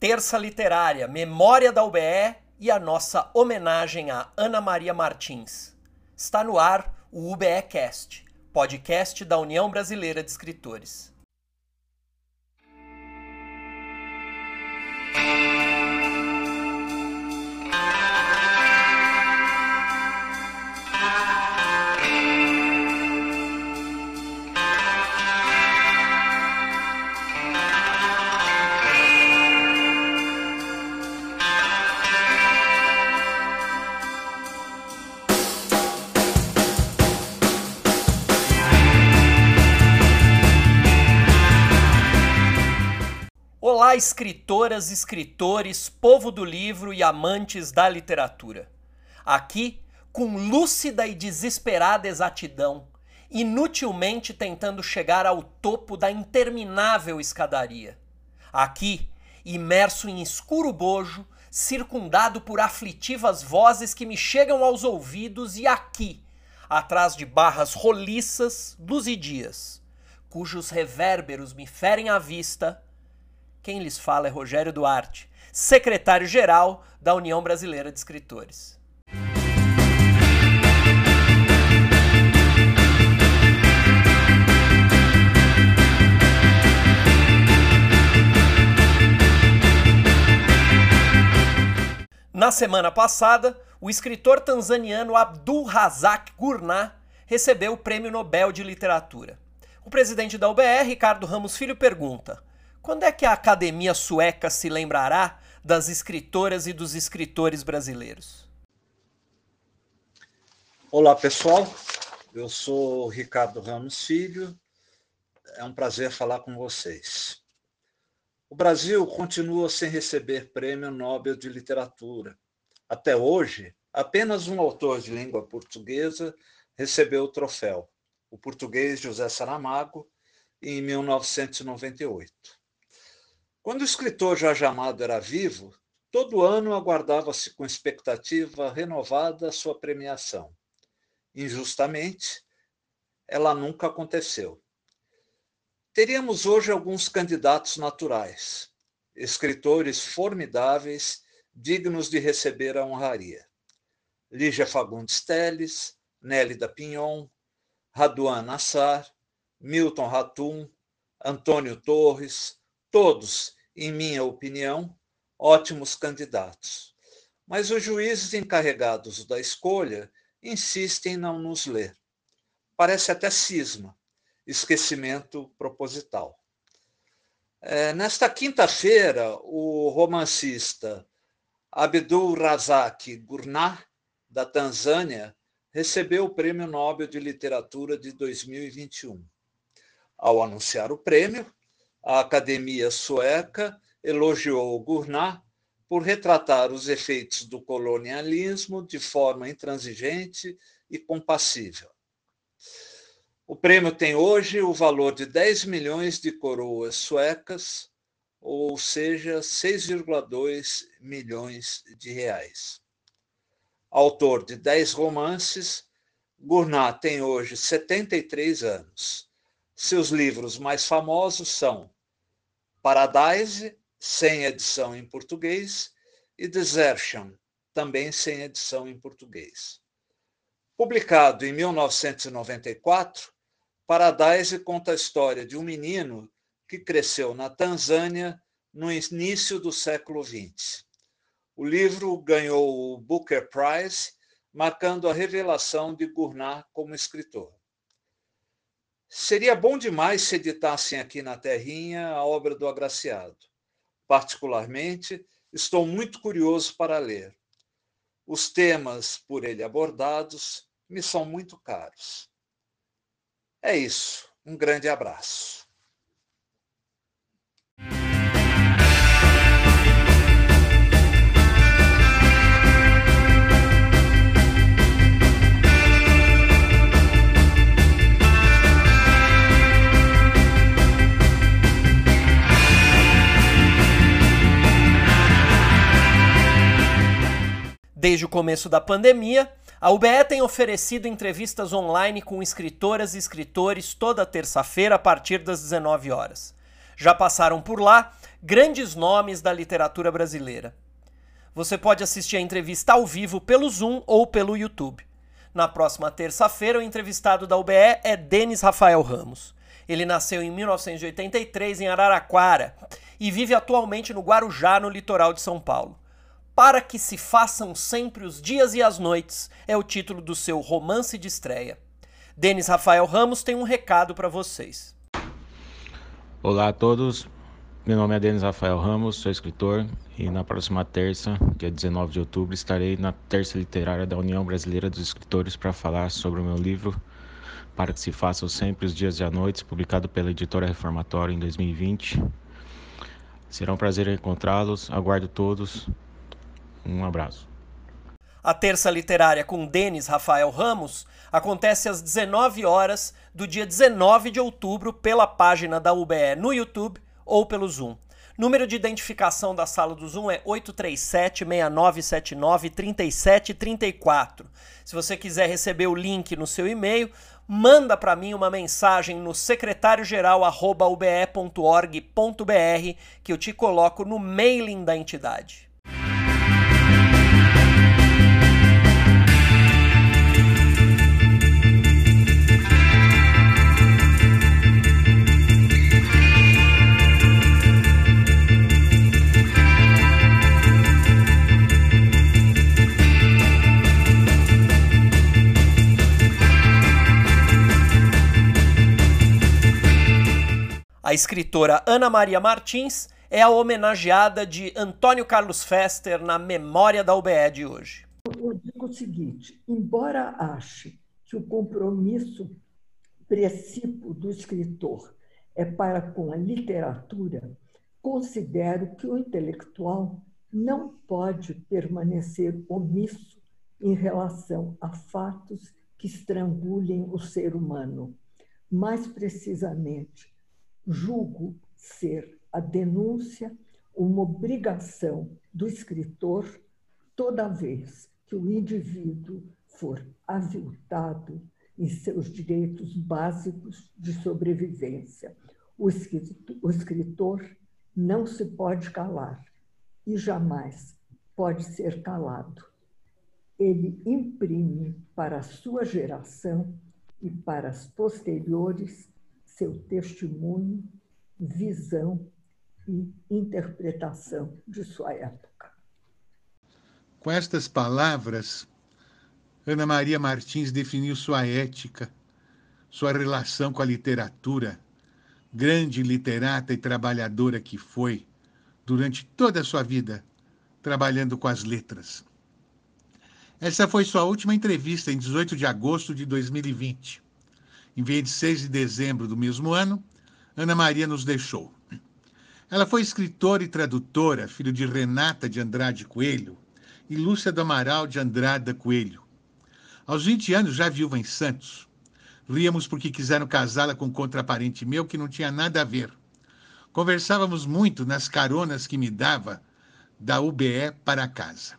Terça Literária, Memória da UBE e a nossa homenagem a Ana Maria Martins. Está no ar o UBE Cast, podcast da União Brasileira de Escritores. Olá, escritoras, escritores, povo do livro e amantes da literatura. Aqui, com lúcida e desesperada exatidão, inutilmente tentando chegar ao topo da interminável escadaria. Aqui, imerso em escuro bojo, circundado por aflitivas vozes que me chegam aos ouvidos, e aqui, atrás de barras roliças, luzidias, cujos revérberos me ferem a vista quem lhes fala é Rogério Duarte, secretário-geral da União Brasileira de Escritores. Na semana passada, o escritor tanzaniano Abdul Razak Gurnah recebeu o Prêmio Nobel de Literatura. O presidente da UBR, Ricardo Ramos Filho, pergunta: quando é que a academia sueca se lembrará das escritoras e dos escritores brasileiros? Olá, pessoal. Eu sou Ricardo Ramos Filho. É um prazer falar com vocês. O Brasil continua sem receber prêmio Nobel de Literatura. Até hoje, apenas um autor de língua portuguesa recebeu o troféu, o português José Saramago, em 1998. Quando o escritor Jorge Amado era vivo, todo ano aguardava-se com expectativa renovada sua premiação. Injustamente, ela nunca aconteceu. Teríamos hoje alguns candidatos naturais, escritores formidáveis, dignos de receber a honraria. Lígia Fagundes Teles, Nélida Pinhon, Raduan Nassar, Milton Ratum, Antônio Torres, todos em minha opinião, ótimos candidatos. Mas os juízes encarregados da escolha insistem em não nos ler. Parece até cisma, esquecimento proposital. É, nesta quinta-feira, o romancista Abdul Razak Gurnah, da Tanzânia, recebeu o Prêmio Nobel de Literatura de 2021. Ao anunciar o prêmio, a Academia Sueca elogiou Gurnah por retratar os efeitos do colonialismo de forma intransigente e compassível. O prêmio tem hoje o valor de 10 milhões de coroas suecas, ou seja, 6,2 milhões de reais. Autor de 10 romances, Gurnah tem hoje 73 anos seus livros mais famosos são Paradise, sem edição em português, e Desertion, também sem edição em português. Publicado em 1994, Paradise conta a história de um menino que cresceu na Tanzânia no início do século XX. O livro ganhou o Booker Prize, marcando a revelação de Gurnah como escritor. Seria bom demais se editassem aqui na Terrinha a obra do Agraciado. Particularmente, estou muito curioso para ler. Os temas por ele abordados me são muito caros. É isso. Um grande abraço. Desde o começo da pandemia, a UBE tem oferecido entrevistas online com escritoras e escritores toda terça-feira a partir das 19 horas. Já passaram por lá grandes nomes da literatura brasileira. Você pode assistir a entrevista ao vivo pelo Zoom ou pelo YouTube. Na próxima terça-feira, o entrevistado da UBE é Denis Rafael Ramos. Ele nasceu em 1983 em Araraquara e vive atualmente no Guarujá, no litoral de São Paulo. Para que se façam sempre os dias e as noites é o título do seu romance de estreia. Denis Rafael Ramos tem um recado para vocês. Olá a todos, meu nome é Denis Rafael Ramos, sou escritor e na próxima terça, dia 19 de outubro, estarei na Terça Literária da União Brasileira dos Escritores para falar sobre o meu livro Para que se façam sempre os dias e as noites, publicado pela editora Reformatória em 2020. Será um prazer encontrá-los, aguardo todos. Um abraço. A Terça Literária com Denis Rafael Ramos acontece às 19 horas do dia 19 de outubro pela página da UBE no YouTube ou pelo Zoom. Número de identificação da sala do Zoom é 837-6979-3734. Se você quiser receber o link no seu e-mail, manda para mim uma mensagem no secretáriogeral.ube.org.br que eu te coloco no mailing da entidade. A escritora Ana Maria Martins é a homenageada de Antônio Carlos Fester na memória da UBE de hoje. Eu digo o seguinte: embora ache que o compromisso precípio do escritor é para com a literatura, considero que o intelectual não pode permanecer omisso em relação a fatos que estrangulhem o ser humano. Mais precisamente, julgo ser a denúncia uma obrigação do escritor toda vez que o indivíduo for aviltado em seus direitos básicos de sobrevivência. O escritor não se pode calar e jamais pode ser calado. Ele imprime para a sua geração e para as posteriores seu testemunho, visão e interpretação de sua época. Com estas palavras, Ana Maria Martins definiu sua ética, sua relação com a literatura, grande literata e trabalhadora que foi durante toda a sua vida, trabalhando com as letras. Essa foi sua última entrevista em 18 de agosto de 2020. Em 26 de dezembro do mesmo ano, Ana Maria nos deixou. Ela foi escritora e tradutora, filho de Renata de Andrade Coelho e Lúcia do Amaral de Andrada Coelho. Aos 20 anos, já viúva em Santos. Ríamos porque quiseram casá-la com contraparente meu que não tinha nada a ver. Conversávamos muito nas caronas que me dava da UBE para casa.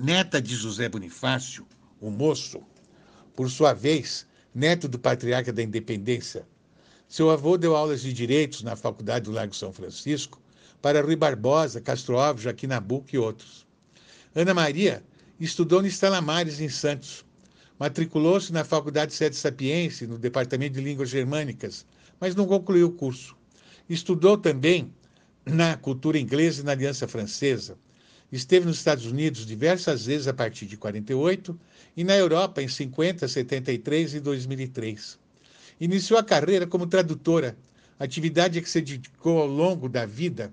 Neta de José Bonifácio, o moço, por sua vez, neto do patriarca da independência. Seu avô deu aulas de direitos na Faculdade do Lago São Francisco para Rui Barbosa, Castro Alves, Joaquim Nabuco e outros. Ana Maria estudou no Estela Mares, em Santos. Matriculou-se na Faculdade Sede Sapiense, no Departamento de Línguas Germânicas, mas não concluiu o curso. Estudou também na cultura inglesa e na Aliança Francesa. Esteve nos Estados Unidos diversas vezes a partir de 48 e na Europa em 50, 73 e 2003. Iniciou a carreira como tradutora, atividade a que se dedicou ao longo da vida,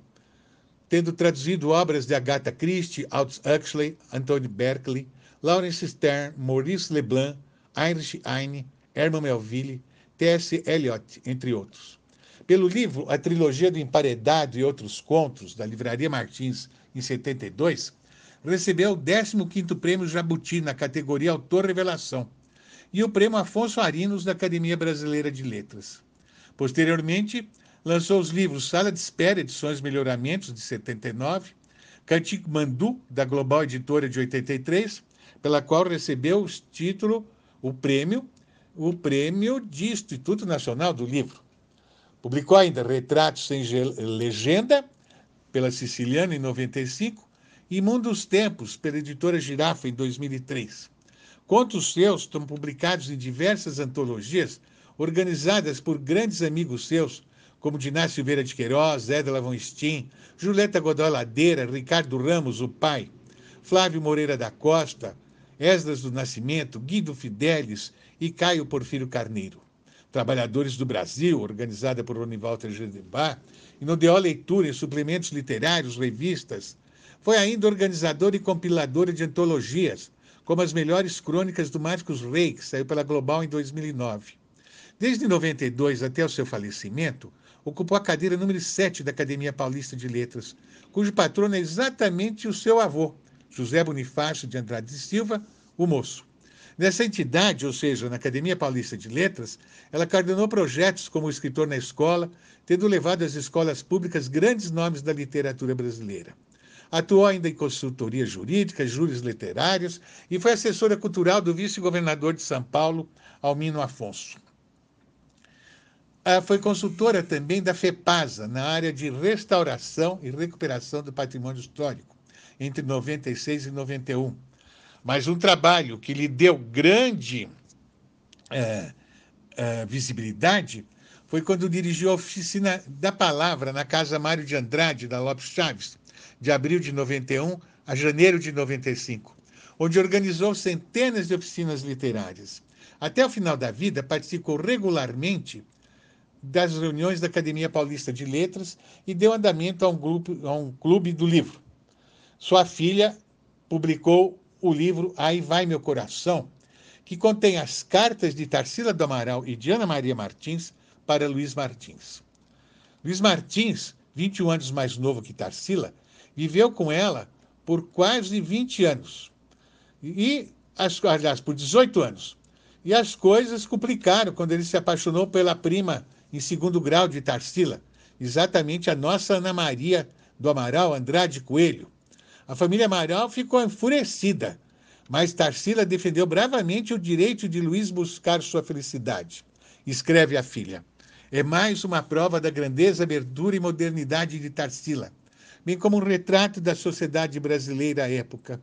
tendo traduzido obras de Agatha Christie, Aldous Huxley, Anthony Berkeley, Lawrence Stern, Maurice Leblanc, Heinrich Heine, Herman Melville, T.S. Eliot, entre outros. Pelo livro A Trilogia do Emparedado e Outros Contos, da Livraria Martins, em 72, recebeu o 15º Prêmio Jabuti na categoria Autor Revelação e o Prêmio Afonso Arinos da Academia Brasileira de Letras. Posteriormente, lançou os livros Sala de Espera, Edições Melhoramentos, de 79, Cantico Mandu, da Global Editora, de 83, pela qual recebeu o título, o prêmio, o prêmio de Instituto Nacional do Livro. Publicou ainda Retratos sem Legenda, pela Siciliana em 95 e Mundo dos Tempos, pela editora Girafa em 2003. Contos seus estão publicados em diversas antologias organizadas por grandes amigos seus, como Diná Silveira de Queiroz, Zé de Lavon Julieta Godoy Ladeira, Ricardo Ramos, o pai, Flávio Moreira da Costa, Esdras do Nascimento, Guido Fidelis e Caio Porfírio Carneiro. Trabalhadores do Brasil, organizada por Ronivalter Gedebá, e no DO Leitura em suplementos literários, revistas. Foi ainda organizadora e compiladora de antologias, como as melhores crônicas do Marcos Rey, que saiu pela Global em 2009. Desde 92 até o seu falecimento, ocupou a cadeira número 7 da Academia Paulista de Letras, cujo patrono é exatamente o seu avô, José Bonifácio de Andrade Silva, o moço. Nessa entidade, ou seja, na Academia Paulista de Letras, ela coordenou projetos como escritor na escola, tendo levado às escolas públicas grandes nomes da literatura brasileira. Atuou ainda em consultoria jurídica, júris literários e foi assessora cultural do vice-governador de São Paulo, Almino Afonso. foi consultora também da FEPASA, na área de restauração e recuperação do patrimônio histórico entre 96 e 91. Mas um trabalho que lhe deu grande é, é, visibilidade foi quando dirigiu a oficina da palavra na Casa Mário de Andrade, da Lopes Chaves, de abril de 91 a janeiro de 95, onde organizou centenas de oficinas literárias. Até o final da vida, participou regularmente das reuniões da Academia Paulista de Letras e deu andamento a um, grupo, a um clube do livro. Sua filha publicou o livro Aí Vai Meu Coração, que contém as cartas de Tarsila do Amaral e de Ana Maria Martins para Luiz Martins. Luiz Martins, 21 anos mais novo que Tarsila, viveu com ela por quase 20 anos. E, aliás, por 18 anos. E as coisas complicaram quando ele se apaixonou pela prima em segundo grau de Tarsila, exatamente a nossa Ana Maria do Amaral Andrade Coelho, a família Amaral ficou enfurecida, mas Tarsila defendeu bravamente o direito de Luiz buscar sua felicidade. Escreve a filha. É mais uma prova da grandeza, abertura e modernidade de Tarsila, bem como um retrato da sociedade brasileira à época.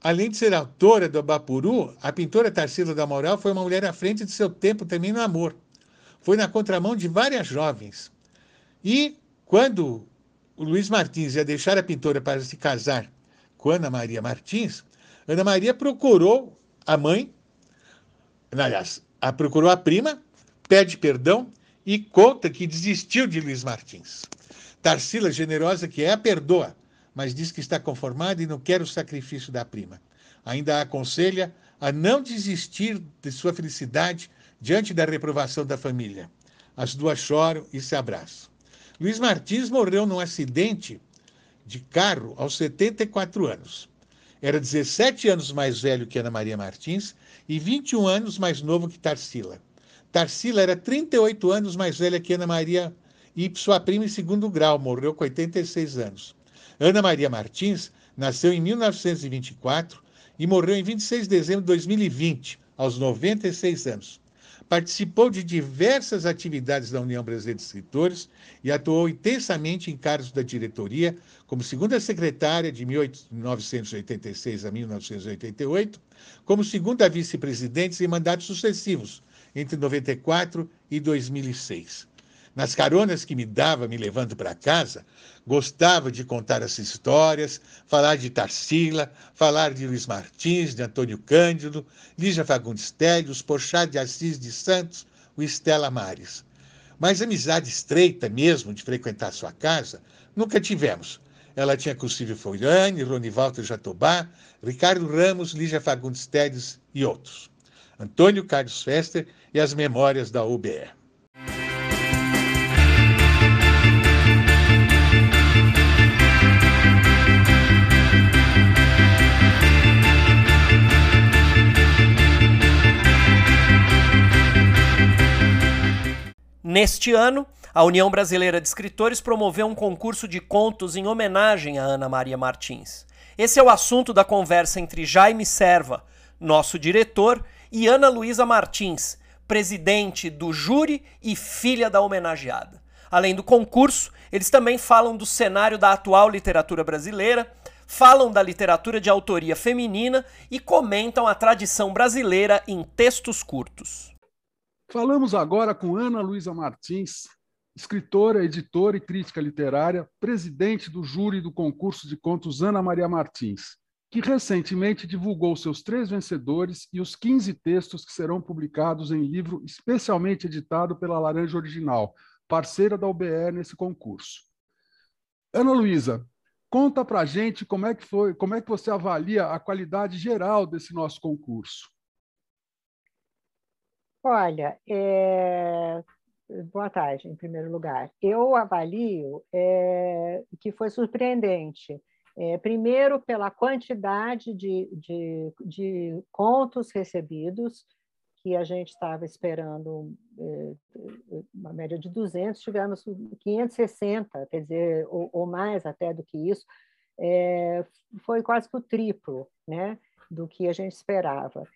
Além de ser autora do Abapuru, a pintora Tarsila da Moral foi uma mulher à frente de seu tempo também no amor. Foi na contramão de várias jovens. E, quando o Luiz Martins ia deixar a pintora para se casar com Ana Maria Martins, Ana Maria procurou a mãe, aliás, a procurou a prima, pede perdão e conta que desistiu de Luiz Martins. Tarsila, generosa que é, a perdoa, mas diz que está conformada e não quer o sacrifício da prima. Ainda a aconselha a não desistir de sua felicidade diante da reprovação da família. As duas choram e se abraçam. Luiz Martins morreu num acidente de carro aos 74 anos. Era 17 anos mais velho que Ana Maria Martins e 21 anos mais novo que Tarsila. Tarsila era 38 anos mais velha que Ana Maria e sua prima em segundo grau, morreu com 86 anos. Ana Maria Martins nasceu em 1924 e morreu em 26 de dezembro de 2020, aos 96 anos. Participou de diversas atividades da União Brasileira de Escritores e atuou intensamente em cargos da diretoria, como segunda secretária de 1986 a 1988, como segunda vice-presidente em mandatos sucessivos, entre 94 e 2006. Nas caronas que me dava me levando para casa, gostava de contar as histórias, falar de Tarsila, falar de Luiz Martins, de Antônio Cândido, Lígia Fagundes Télio, Porchat de Assis de Santos, o Estela Mares. Mas amizade estreita mesmo de frequentar sua casa, nunca tivemos. Ela tinha com Silvio Foirane, Ronivaldo Jatobá, Ricardo Ramos, Lígia Fagundes Teles e outros. Antônio Carlos Fester e as memórias da UBE. Neste ano, a União Brasileira de Escritores promoveu um concurso de contos em homenagem a Ana Maria Martins. Esse é o assunto da conversa entre Jaime Serva, nosso diretor, e Ana Luísa Martins, presidente do júri e filha da homenageada. Além do concurso, Eles também falam do cenário da atual literatura brasileira, falam da literatura de autoria feminina e comentam a tradição brasileira em textos curtos. Falamos agora com Ana Luísa Martins, escritora, editora e crítica literária, presidente do júri do concurso de contos Ana Maria Martins, que recentemente divulgou seus três vencedores e os 15 textos que serão publicados em livro especialmente editado pela Laranja Original, parceira da UBE nesse concurso. Ana Luísa, conta para gente como é que foi, como é que você avalia a qualidade geral desse nosso concurso. Olha, é, Boa tarde, em primeiro lugar. Eu avalio é, que foi surpreendente. É, primeiro, pela quantidade de, de, de, contos recebidos, que a gente estava esperando uma média de 200, tivemos 560, quer dizer, ou, ou mais até do que isso. Foi quase que o triplo né, do que a gente esperava.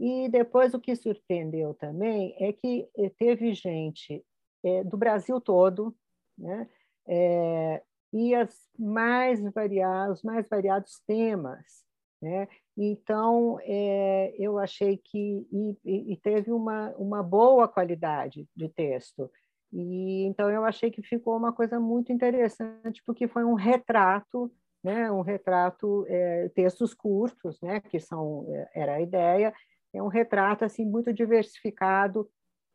E depois o que surpreendeu também é que eh, teve gente é, do Brasil todo, né? É, e as mais variados, os mais variados temas, né? Então é, eu achei que e, e, teve uma uma boa qualidade de texto e então eu achei que ficou uma coisa muito interessante porque foi um retrato né, um retrato, é, textos curtos, né, que são era a ideia, é um retrato assim muito diversificado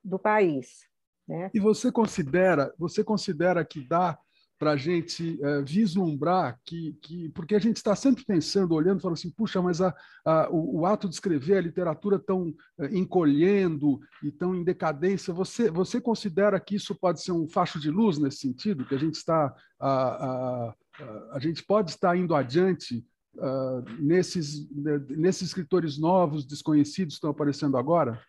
do país. Né? E você considera, você considera que dá para a gente é, vislumbrar que, que, porque a gente está sempre pensando, olhando, falando assim, puxa, mas a, a, o, o, ato de escrever, a literatura tão é, encolhendo e tão em decadência, você, você considera que isso pode ser um facho de luz nesse sentido, que a gente está, a, a, a gente pode estar indo adiante uh, nesses, nesses escritores novos, desconhecidos, estão aparecendo agora?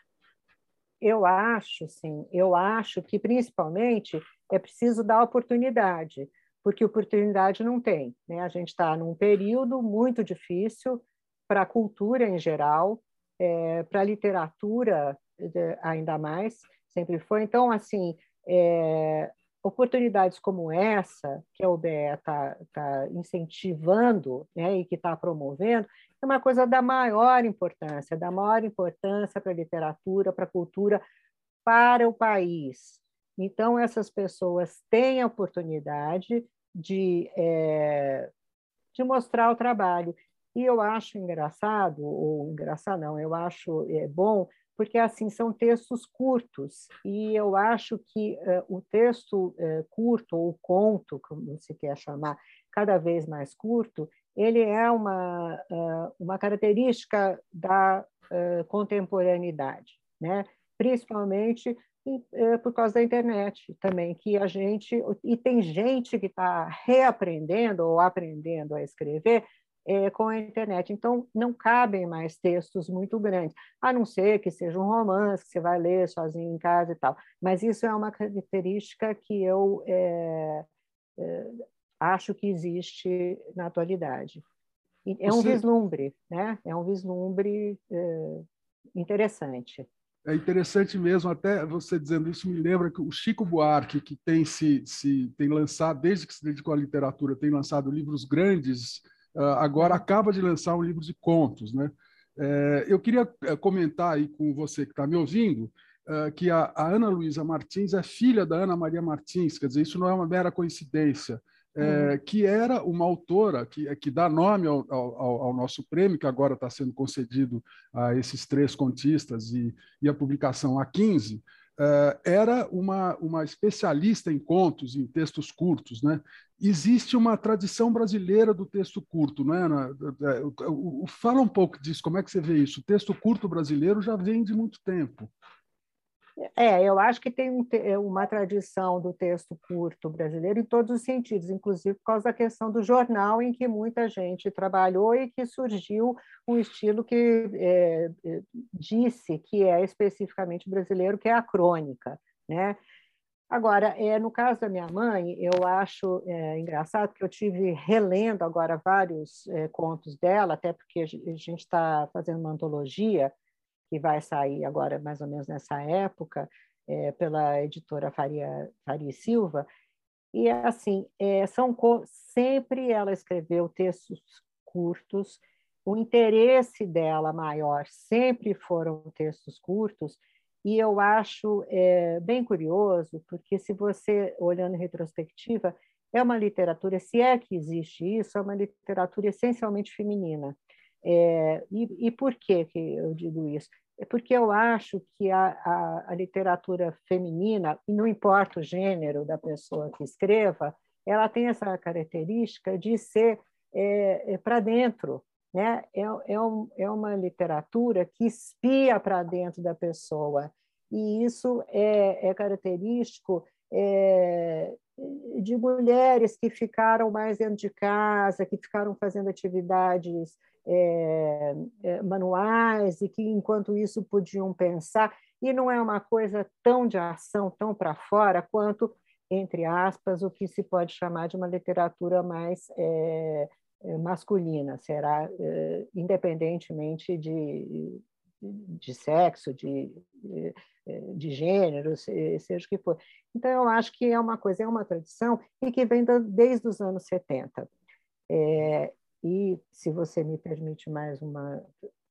Eu acho, sim. Eu acho que, principalmente, é preciso dar oportunidade, porque oportunidade não tem. Né? A gente está num período muito difícil para a cultura em geral, é, para a literatura ainda mais, sempre foi. Então, assim, é, oportunidades como essa, que a OBE está tá incentivando né, e que está promovendo, é uma coisa da maior importância, da maior importância para a literatura, para a cultura, para o país. Então, essas pessoas têm a oportunidade de, é, de mostrar o trabalho. E eu acho engraçado, ou engraçado não, eu acho é, bom porque assim são textos curtos e eu acho que uh, o texto uh, curto ou conto, como se quer chamar, cada vez mais curto, ele é uma uh, uma característica da contemporaneidade, né? Principalmente por causa da internet também, que a gente e tem gente que está reaprendendo ou aprendendo a escrever é, com a internet. Então, não cabem mais textos muito grandes, a não ser que seja um romance que você vai ler sozinho em casa e tal. Mas isso é uma característica que eu é, é, acho que existe na atualidade. É um Você... vislumbre, né? É um vislumbre interessante. É interessante mesmo, até você dizendo isso me lembra que o Chico Buarque, que tem se, se tem lançado desde que se dedicou à literatura, tem lançado livros grandes agora acaba de lançar um livro de contos. Né? É, eu queria eh, comentar aí com você que está me ouvindo ah, que a, Ana Luísa Martins é filha da Ana Maria Martins, quer dizer, isso não é uma mera coincidência. É, uhum. que era uma autora que, que dá nome ao, ao, ao nosso prêmio, que agora está sendo concedido a esses três contistas e, e a publicação a 15, Uh, era uma, uma especialista em contos, em textos curtos. Né? Existe uma tradição brasileira do texto curto. Né, Ana? Fala um pouco disso, como é que você vê isso? O texto curto brasileiro já vem de muito tempo. É, eu acho que tem um, é uma tradição do texto curto brasileiro em todos os sentidos, inclusive por causa da questão do jornal, em que muita gente trabalhou e que surgiu um estilo que é, é, disse que é especificamente brasileiro, que é a crônica. Né? Agora, é, no caso da minha mãe, eu acho é, engraçado que eu tive relendo agora vários é, contos dela, até porque a gente está fazendo uma antologia que vai sair agora mais ou menos nessa época, é, pela editora Faria, Faria Silva, E assim, é, são sempre ela escreveu textos curtos. O interesse dela maior sempre foram textos curtos. E eu acho é, bem curioso, porque se você olhando em retrospectiva, é uma literatura, se é que existe isso, é uma literatura essencialmente feminina. É, e, e por que, que eu digo isso? É porque eu acho que a, a, a, literatura feminina, e não importa o gênero da pessoa que escreva, ela tem essa característica de ser é, é para dentro. Né? É, é, um, é uma literatura que espia para dentro da pessoa. E isso é, é característico é, de mulheres que ficaram mais dentro de casa, que ficaram fazendo atividades é, é, manuais e que, enquanto isso, podiam pensar. E não é uma coisa tão de ação, tão para fora, quanto, entre aspas, o que se pode chamar de uma literatura mais é, masculina, será, independentemente de, de sexo, de, de gênero, seja o que for. Então, eu acho que é uma coisa, é uma tradição e que vem desde os anos 70. É, e, se você me permite mais uma,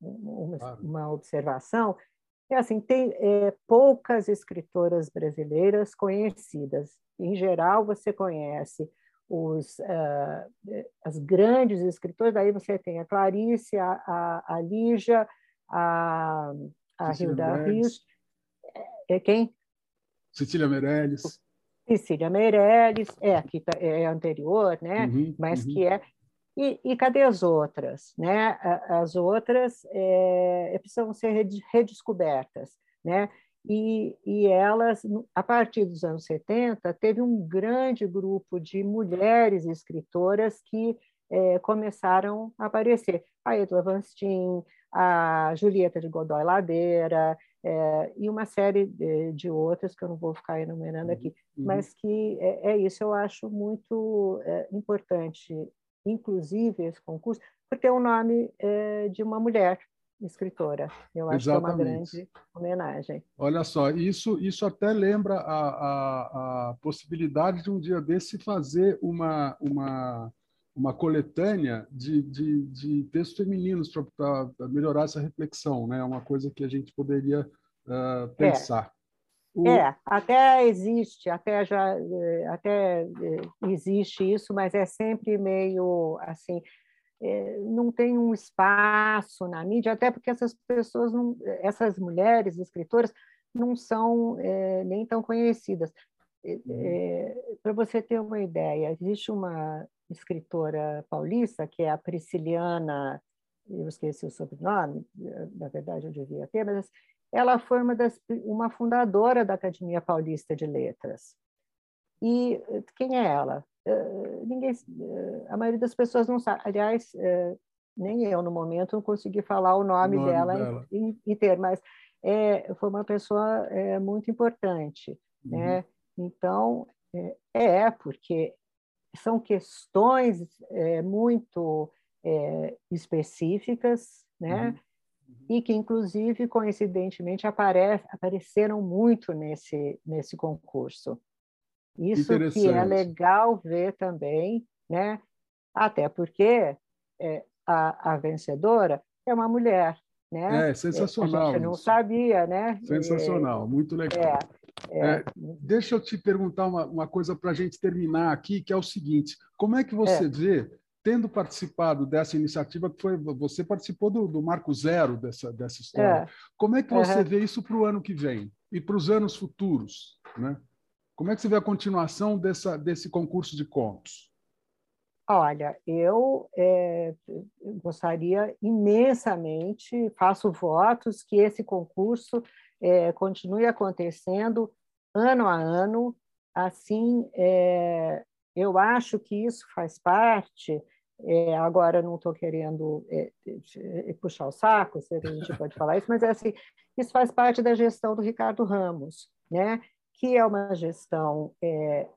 uma, claro. uma observação, é assim, tem é, poucas escritoras brasileiras conhecidas. Em geral, você conhece os, uh, as grandes escritoras, daí você tem a Clarice, a, a, a Lígia, a, a Hilda Rios. É, é, quem? Cecília Meirelles. Cecília Meirelles, é, que tá, é anterior, né? Uhum, mas uhum. que é e, e, cadê as outras? Né? As outras é, precisam ser redescobertas. Né? E, e, elas, a partir dos anos 70, teve um grande grupo de mulheres escritoras que é, começaram a aparecer. A Edla Van Steen, a Julieta de Godoy Ladeira, é, e uma série de, de, outras que eu não vou ficar enumerando aqui, uhum. mas que é, é, isso eu acho muito é, importante inclusive esse concurso, por ter o um nome é, de uma mulher escritora. Eu acho Exatamente. que é uma grande homenagem. Olha só, isso, isso até lembra a, a, a possibilidade de um dia desse fazer uma, uma, uma coletânea de, de, de textos femininos para melhorar essa reflexão. Né? É uma coisa que a gente poderia uh, pensar. É. O... É, até existe, até já eh, até eh, existe isso, mas é sempre meio assim, é, não tem um espaço na mídia, até porque essas pessoas, não, essas mulheres escritoras, não são é, nem tão conhecidas. É, uhum. Para você ter uma ideia, existe uma escritora paulista, que é a Prisciliana, eu esqueci o sobrenome, na verdade eu devia ter, mas ela foi uma, das, uma fundadora da Academia Paulista de Letras. E quem é ela? Uh, ninguém, uh, a maioria das pessoas não sabe. Aliás, uh, nem eu, no momento, não consegui falar o nome, o nome dela, dela. inteiro, mas é, foi uma pessoa é, muito importante. Uhum. Né? Então, é, é, porque são questões é, muito é, específicas, né? Uhum e que, inclusive, coincidentemente, apare apareceram muito nesse, nesse concurso. Isso que é legal ver também, né? até porque é, a, a vencedora é uma mulher. Né? É sensacional. A gente não isso. sabia, né? Sensacional, é, muito legal. É, é. é, deixa eu te perguntar uma, uma coisa para a gente terminar aqui, que é o seguinte: como é que você é. vê tendo participado dessa iniciativa, que foi você participou do, do marco zero dessa, dessa história. É. Como é que você uhum. vê isso para o ano que vem e para os anos futuros? Né? Como é que você vê a continuação dessa, desse concurso de contos? Olha, eu é, gostaria imensamente, faço votos que esse concurso é, continue acontecendo ano a ano. Assim, é, eu acho que isso faz parte é, agora não estou querendo é, é, puxar o saco, se a gente pode falar isso, mas é assim, isso faz parte da gestão do Ricardo Ramos, né? que é uma gestão é,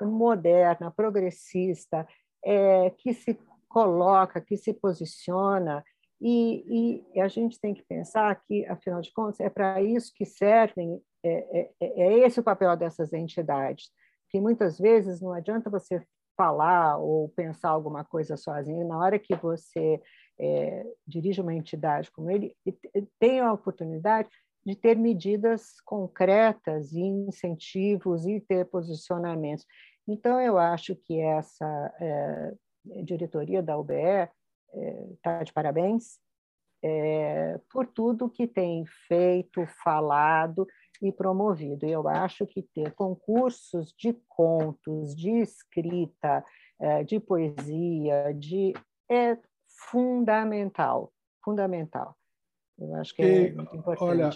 moderna, progressista, é, que se coloca, que se posiciona, e, e, a gente tem que pensar que, afinal de contas, é para isso que servem, é, é, é esse o papel dessas entidades, que muitas vezes não adianta você falar ou pensar alguma coisa sozinho, na hora que você é, dirige uma entidade como ele, tem a oportunidade de ter medidas concretas e incentivos e ter posicionamentos. Então, eu acho que essa é, diretoria da UBE está é, tá de parabéns é, por tudo que tem feito, falado e promovido. Eu acho que ter concursos de contos, de escrita, é, de poesia, de é fundamental, fundamental. Eu acho que é muito importante. Olha,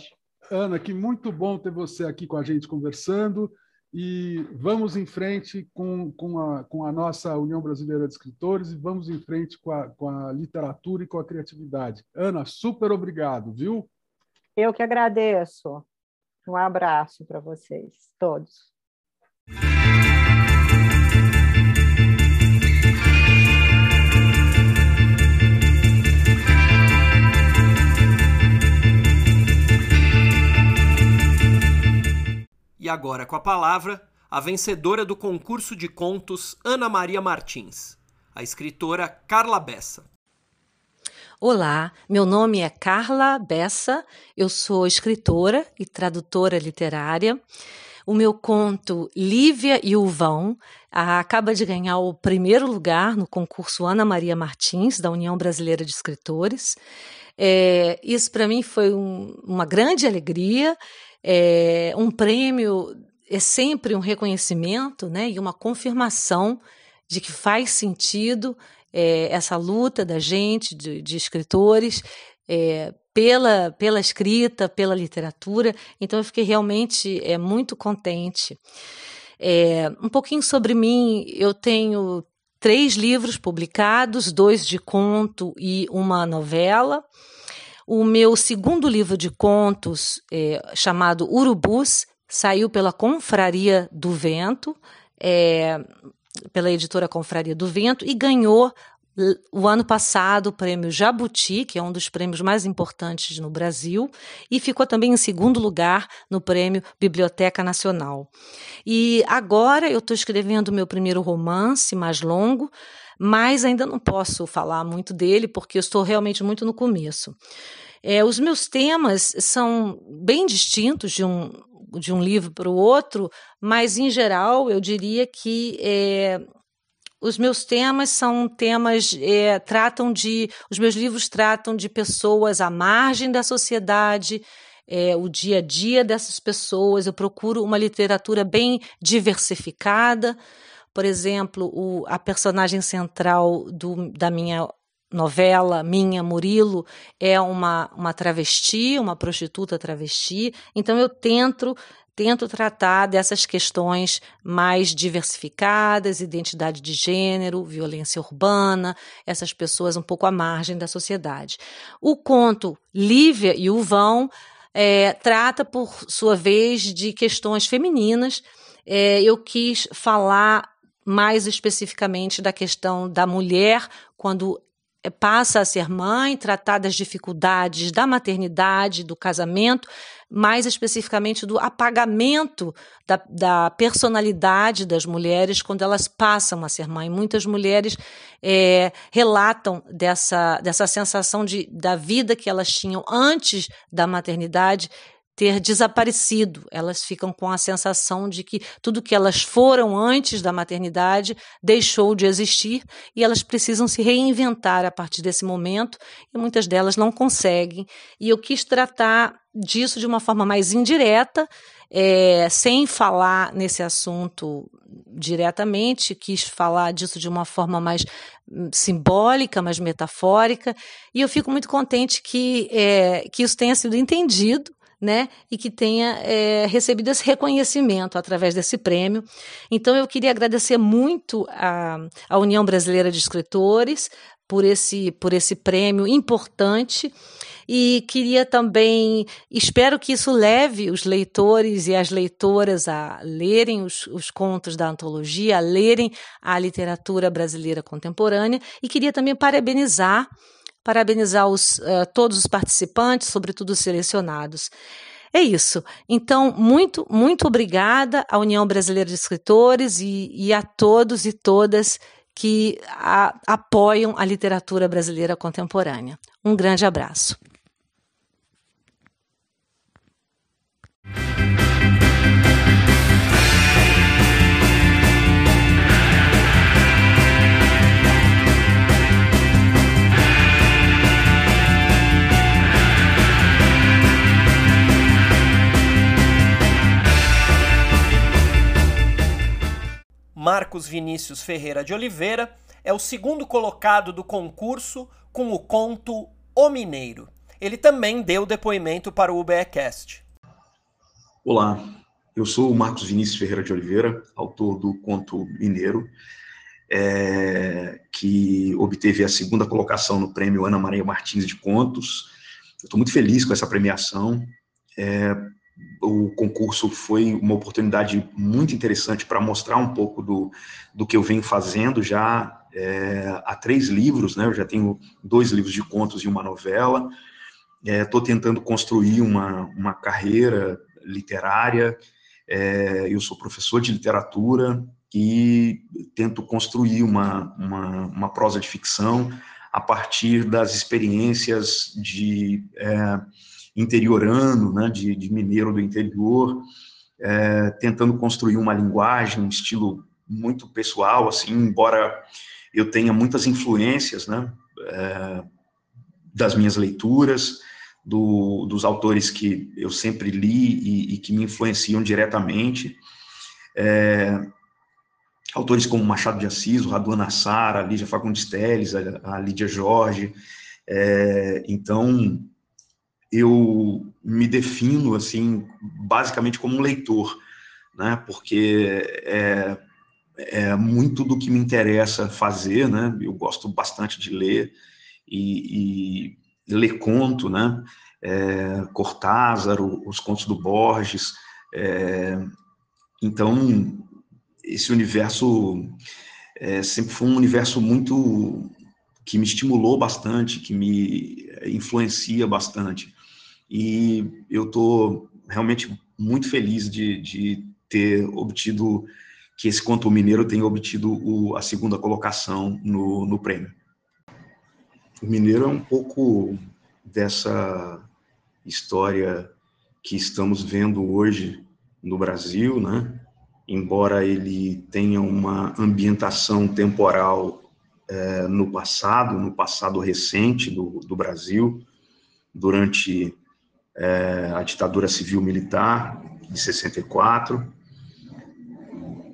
Ana, que muito bom ter você aqui com a gente conversando e vamos em frente com, com, a, com a nossa União Brasileira de Escritores e vamos em frente com a, com a literatura e com a criatividade. Ana, super obrigado, viu? Eu que agradeço. Um abraço para vocês todos. E agora com a palavra, a vencedora do concurso de contos Ana Maria Martins, a escritora Carla Bessa. Olá, meu nome é Carla Bessa, eu sou escritora e tradutora literária. O meu conto Lívia e o Vão acaba de ganhar o primeiro lugar no concurso Ana Maria Martins, da União Brasileira de Escritores. É, isso para mim foi um, uma grande alegria. É, um prêmio é sempre um reconhecimento né, e uma confirmação de que faz sentido é, essa luta da gente, de, de escritores, é, pela, pela escrita, pela literatura. Então, eu fiquei realmente é, muito contente. É, um pouquinho sobre mim, eu tenho três livros publicados, dois de conto e uma novela. O meu segundo livro de contos, é, chamado Urubus, saiu pela Confraria do Vento, é, pela editora Confraria do Vento e ganhou o ano passado o prêmio Jabuti, que é um dos prêmios mais importantes no Brasil, e ficou também em segundo lugar no prêmio Biblioteca Nacional. E agora eu estou escrevendo meu primeiro romance mais longo, mas ainda não posso falar muito dele porque eu estou realmente muito no começo. É, os meus temas são bem distintos de um, de um livro para o outro, mas em geral eu diria que é, os meus temas são temas é, tratam de os meus livros tratam de pessoas à margem da sociedade é, o dia a dia dessas pessoas. Eu procuro uma literatura bem diversificada. Por exemplo o, a personagem central do, da minha novela minha, Murilo, é uma, uma travesti, uma prostituta travesti. Então eu tento tento tratar dessas questões mais diversificadas, identidade de gênero, violência urbana, essas pessoas um pouco à margem da sociedade. O conto Lívia e o Vão é, trata, por sua vez, de questões femininas. É, eu quis falar mais especificamente da questão da mulher quando passa a ser mãe, tratar das dificuldades da maternidade, do casamento, mais especificamente do apagamento da, da, personalidade das mulheres quando elas passam a ser mãe. Muitas mulheres é, relatam dessa, dessa sensação de, da vida que elas tinham antes da maternidade ter desaparecido. Elas ficam com a sensação de que tudo que elas foram antes da maternidade deixou de existir e elas precisam se reinventar a partir desse momento e muitas delas não conseguem. E eu quis tratar disso de uma forma mais indireta, é, sem falar nesse assunto diretamente, quis falar disso de uma forma mais hum, simbólica, mais metafórica, e eu fico muito contente que, é, que isso tenha sido entendido né, e que tenha é, recebido esse reconhecimento através desse prêmio. Então, eu queria agradecer muito à, à União Brasileira de Escritores por esse, por esse prêmio importante. E queria também, espero que isso leve os leitores e as leitoras a lerem os, os contos da antologia, a lerem a literatura brasileira contemporânea, e queria também parabenizar parabenizar os, uh, todos os participantes, sobretudo os selecionados. É isso. Então, muito, muito obrigada à União Brasileira de Escritores e, e a todos e todas que a, apoiam a literatura brasileira contemporânea. Um grande abraço. Marcos Vinícius Ferreira de Oliveira é o segundo colocado do concurso com o conto O Mineiro. Ele também deu depoimento para o UBEcast. Olá, eu sou o Marcos Vinícius Ferreira de Oliveira, autor do conto Mineiro, é, que obteve a segunda colocação no prêmio Ana Maria Martins de Contos. Estou muito feliz com essa premiação. É, o concurso foi uma oportunidade muito interessante para mostrar um pouco do, do que eu venho fazendo já é, há três livros, né? Eu já tenho dois livros de contos e uma novela. Estou é, tentando construir uma, uma carreira literária. É, eu sou professor de literatura e tento construir uma, uma, uma prosa de ficção a partir das experiências de é, interiorano, né, de, de mineiro do interior, é, tentando construir uma linguagem, um estilo muito pessoal, assim, embora eu tenha muitas influências, né, é, das minhas leituras, do, dos autores que eu sempre li e, e que me influenciam diretamente, é, autores como Machado de Assis, o Raduan Nassar, a Lídia Fagundes Telles, a, a Lídia Jorge, é, então eu me defino assim basicamente como um leitor, né? Porque é, é muito do que me interessa fazer, né? Eu gosto bastante de ler e, e ler conto, né? É, Cortázar, os contos do Borges. É, então, esse universo é, sempre foi um universo muito que me estimulou bastante, que me influencia bastante. E eu estou realmente muito feliz de, de ter obtido, que esse Conto Mineiro tenha obtido o, a segunda colocação no, no prêmio. O Mineiro é um pouco dessa história que estamos vendo hoje no Brasil, né? Embora ele tenha uma ambientação temporal é, no passado, no passado recente do, do Brasil, durante é, a ditadura civil-militar de 64.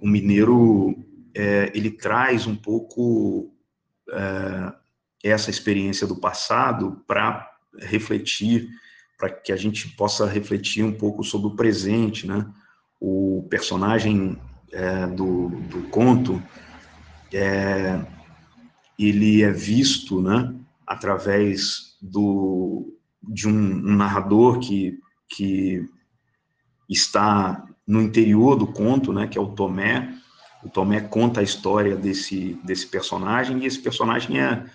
O Mineiro, é, ele traz um pouco é, essa experiência do passado para refletir, para que a gente possa refletir um pouco sobre o presente, né? O personagem é, do, do conto, é, ele é visto, né? Através do, de um, um narrador que, que está no interior do conto, né, que é o Tomé. O Tomé conta a história desse, desse personagem, e esse personagem é,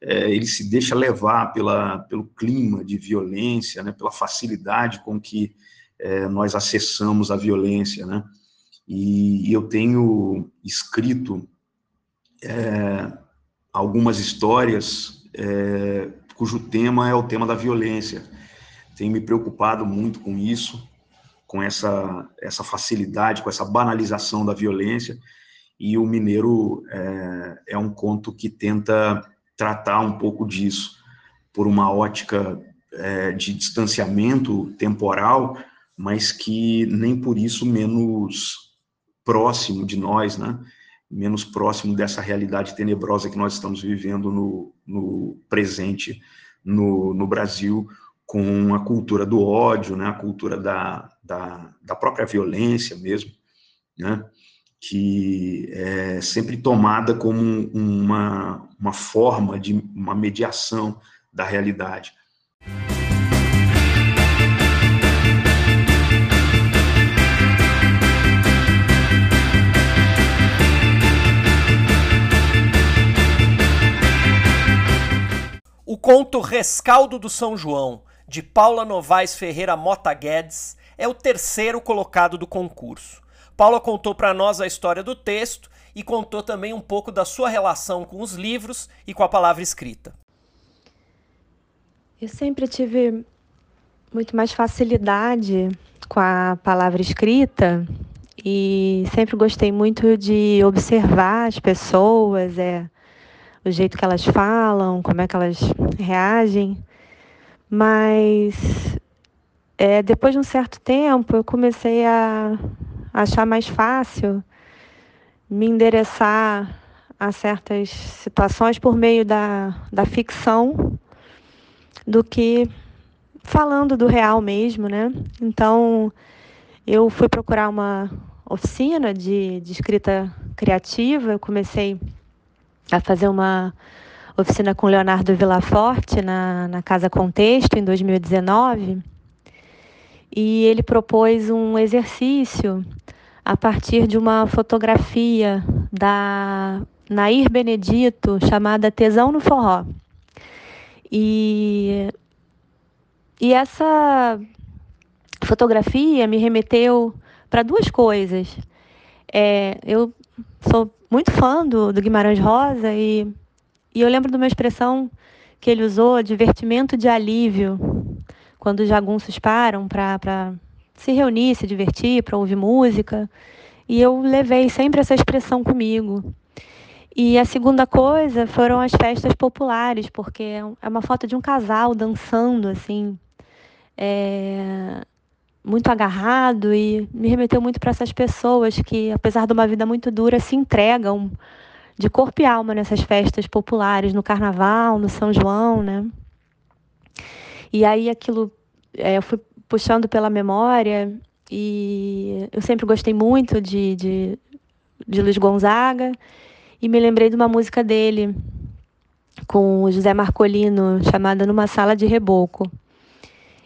é, ele se deixa levar pela, pelo clima de violência, né, pela facilidade com que é, nós acessamos a violência, né, e, e eu tenho escrito é, algumas histórias é, cujo tema é o tema da violência. Tenho me preocupado muito com isso, com essa, essa facilidade, com essa banalização da violência, e o Mineiro é, é um conto que tenta tratar um pouco disso, por uma ótica é, de distanciamento temporal, mas que nem por isso menos próximo de nós, né? Menos próximo dessa realidade tenebrosa que nós estamos vivendo no, no presente no, no Brasil, com a cultura do ódio, né, a cultura da, da, da própria violência mesmo, né, que é sempre tomada como uma, uma forma de uma mediação da realidade. O conto Rescaldo do São João, de Paula Novaes Ferreira Mota Guedes, é o terceiro colocado do concurso. Paula contou para nós a história do texto e contou também um pouco da sua relação com os livros e com a palavra escrita. Eu sempre tive muito mais facilidade com a palavra escrita e sempre gostei muito de observar as pessoas, é, o jeito que elas falam, como é que elas reagem. Mas é, depois de um certo tempo eu comecei a achar mais fácil me endereçar a certas situações por meio da, da ficção do que falando do real mesmo, né? Então, eu fui procurar uma oficina de, de escrita criativa, eu comecei a fazer uma oficina com Leonardo Villaforte na, na Casa Contexto em 2019, e ele propôs um exercício a partir de uma fotografia da Nair Benedito chamada Tesão no Forró. E, e essa fotografia me remeteu para duas coisas. É, eu sou muito fã do, do Guimarães Rosa e, e eu lembro de uma expressão que ele usou, divertimento de alívio, quando os jagunços param para se reunir, se divertir, para ouvir música. E eu levei sempre essa expressão comigo. E a segunda coisa foram as festas populares, porque é uma foto de um casal dançando, assim, é, muito agarrado, e me remeteu muito para essas pessoas que, apesar de uma vida muito dura, se entregam de corpo e alma nessas festas populares, no carnaval, no São João, né? E aí aquilo, é, eu fui puxando pela memória e eu sempre gostei muito de, de, de Luiz Gonzaga e me lembrei de uma música dele com o José Marcolino chamada Numa Sala de Reboco.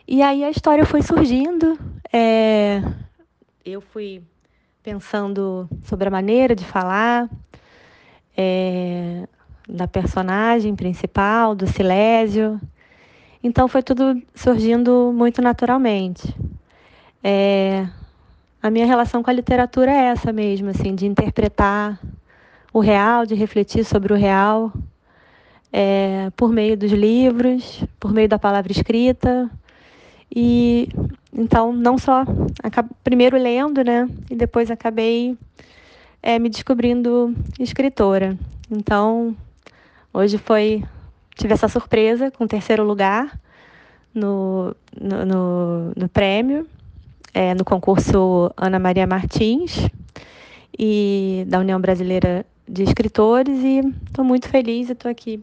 E aí a história foi surgindo, é... eu fui pensando sobre a maneira de falar é... da personagem principal, do Silésio, então foi tudo surgindo muito naturalmente. É, a minha relação com a literatura é essa mesmo, assim, de interpretar o real, de refletir sobre o real, é, por meio dos livros, por meio da palavra escrita. E então não só primeiro lendo, né, e depois acabei é, me descobrindo escritora. Então hoje foi tive essa surpresa com o terceiro lugar no, no, no, no prêmio, é, no concurso Ana Maria Martins, e da União Brasileira de Escritores, e estou muito feliz e estou aqui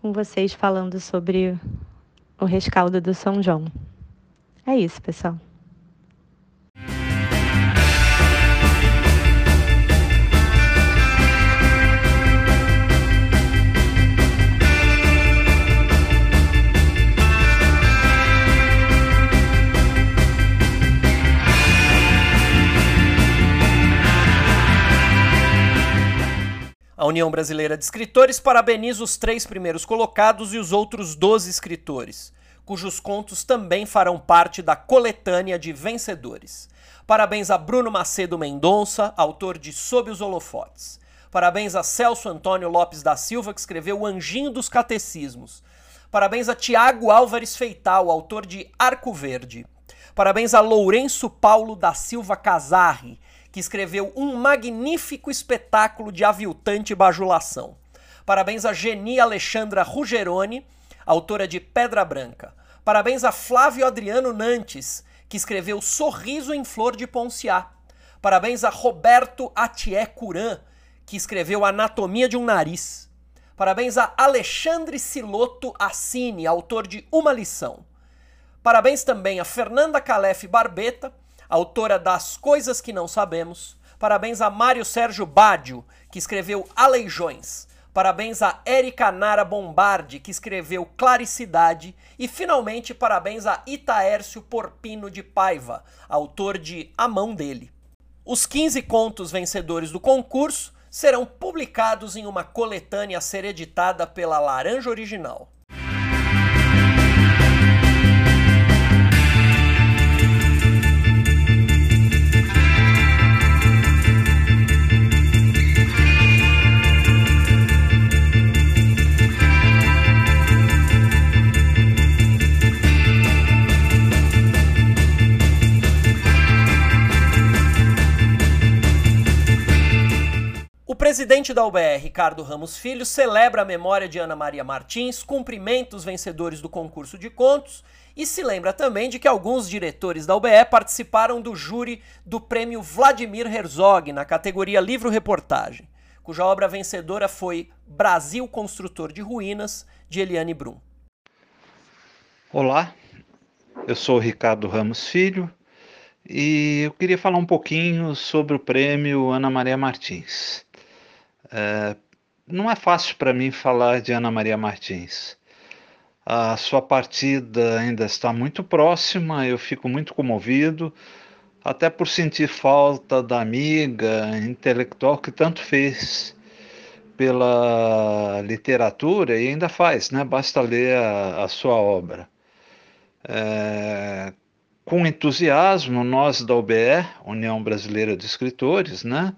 com vocês falando sobre o rescaldo do São João. É isso, pessoal. A União Brasileira de Escritores parabeniza os três primeiros colocados e os outros 12 escritores, cujos contos também farão parte da coletânea de vencedores. Parabéns a Bruno Macedo Mendonça, autor de Sob os Holofotes. Parabéns a Celso Antônio Lopes da Silva, que escreveu O Anjinho dos Catecismos. Parabéns a Tiago Álvares Feital, autor de Arco Verde. Parabéns a Lourenço Paulo da Silva Casarri, que escreveu um magnífico espetáculo de aviltante bajulação. Parabéns a Geni Alexandra Rugeroni, autora de Pedra Branca. Parabéns a Flávio Adriano Nantes, que escreveu Sorriso em Flor de Ponciá. Parabéns a Roberto Atié Curan, que escreveu Anatomia de um Nariz. Parabéns a Alexandre Siloto Assini, autor de Uma Lição. Parabéns também a Fernanda Calef Barbeta, autora das Coisas que Não Sabemos. Parabéns a Mário Sérgio Bádio, que escreveu Aleijões. Parabéns a Érica Nara Bombardi, que escreveu Claricidade. E finalmente, parabéns a Itaércio Porpino de Paiva, autor de A Mão Dele. Os 15 contos vencedores do concurso serão publicados em uma coletânea a ser editada pela Laranja Original. Presidente da UBR, Ricardo Ramos Filho, celebra a memória de Ana Maria Martins, cumprimenta os vencedores do concurso de contos e se lembra também de que alguns diretores da UBE participaram do júri do prêmio Vladimir Herzog na categoria Livro-Reportagem, cuja obra vencedora foi Brasil Construtor de Ruínas, de Eliane Brum. Olá, eu sou Ricardo Ramos Filho e eu queria falar um pouquinho sobre o prêmio Ana Maria Martins. É, não é fácil para mim falar de Ana Maria Martins a sua partida ainda está muito próxima, eu fico muito comovido, até por sentir falta da amiga intelectual que tanto fez pela literatura e ainda faz, né? Basta ler a, a sua obra. É, com entusiasmo, nós da UBE, União Brasileira de Escritores, né?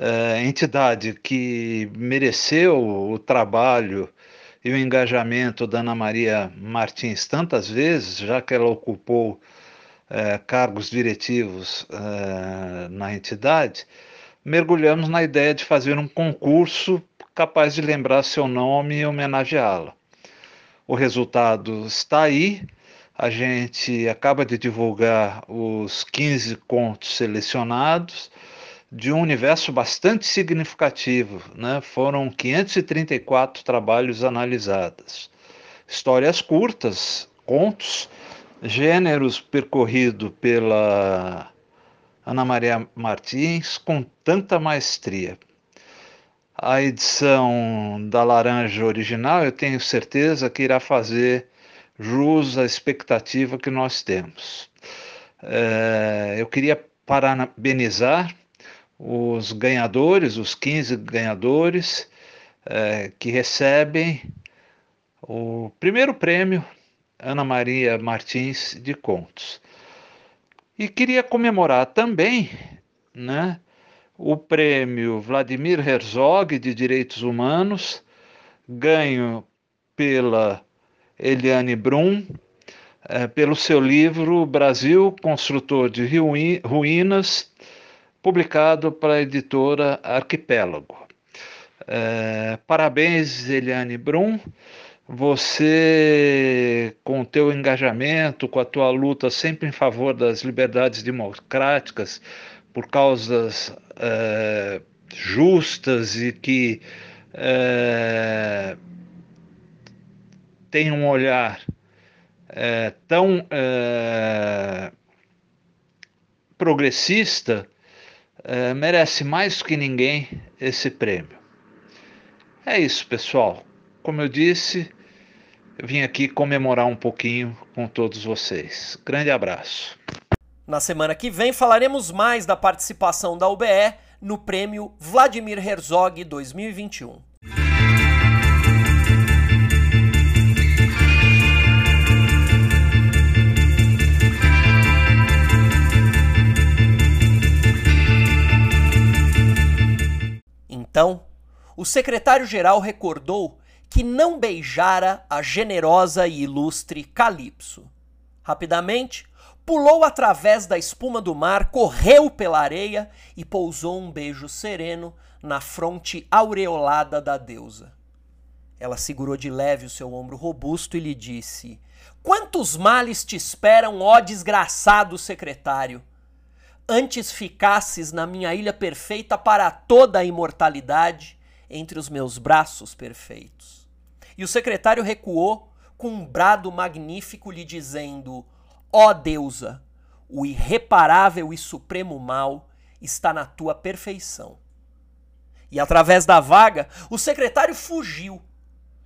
É, entidade que mereceu o trabalho e o engajamento da Ana Maria Martins tantas vezes, já que ela ocupou é, cargos diretivos é, na entidade, mergulhamos na ideia de fazer um concurso capaz de lembrar seu nome e homenageá-la. O resultado está aí. A gente acaba de divulgar os 15 contos selecionados de um universo bastante significativo. Né? Foram 534 trabalhos analisados. Histórias curtas, contos, gêneros percorrido pela Ana Maria Martins com tanta maestria. A edição da Laranja original, eu tenho certeza que irá fazer jus à expectativa que nós temos. É, eu queria parabenizar os ganhadores, os 15 ganhadores, é, que recebem o primeiro prêmio Ana Maria Martins de Contos. E queria comemorar também né, o prêmio Vladimir Herzog de Direitos Humanos, ganho pela Eliane Brum, é, pelo seu livro Brasil, Construtor de Ruínas, publicado pela editora Arquipélago. É, parabéns, Eliane Brum. Você, com o teu engajamento, com a tua luta sempre em favor das liberdades democráticas, por causas é, justas e que é, tem um olhar é, tão é, progressista, é, merece mais que ninguém esse prêmio. É isso, pessoal. Como eu disse, eu vim aqui comemorar um pouquinho com todos vocês. Grande abraço. Na semana que vem falaremos mais da participação da UBE no prêmio Vladimir Herzog 2021. Então, o secretário-geral recordou que não beijara a generosa e ilustre Calypso. Rapidamente, pulou através da espuma do mar, correu pela areia e pousou um beijo sereno na fronte aureolada da deusa. Ela segurou de leve o seu ombro robusto e lhe disse: Quantos males te esperam, ó desgraçado secretário? Antes ficasses na minha ilha perfeita para toda a imortalidade, entre os meus braços perfeitos. E o secretário recuou com um brado magnífico, lhe dizendo: Ó oh deusa, o irreparável e supremo mal está na tua perfeição. E através da vaga, o secretário fugiu.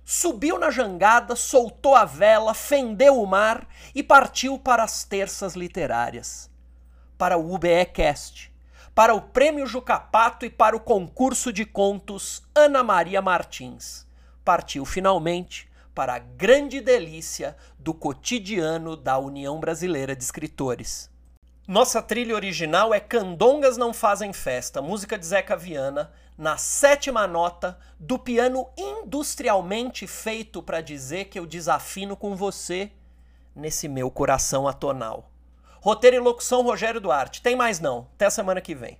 Subiu na jangada, soltou a vela, fendeu o mar e partiu para as terças literárias para o UBEcast, para o Prêmio Jucapato e para o concurso de contos Ana Maria Martins. Partiu finalmente para a grande delícia do cotidiano da União Brasileira de Escritores. Nossa trilha original é Candongas Não Fazem Festa, música de Zeca Viana, na sétima nota do piano industrialmente feito para dizer que eu desafino com você nesse meu coração atonal. Roteiro e locução Rogério Duarte. Tem mais não. Até semana que vem.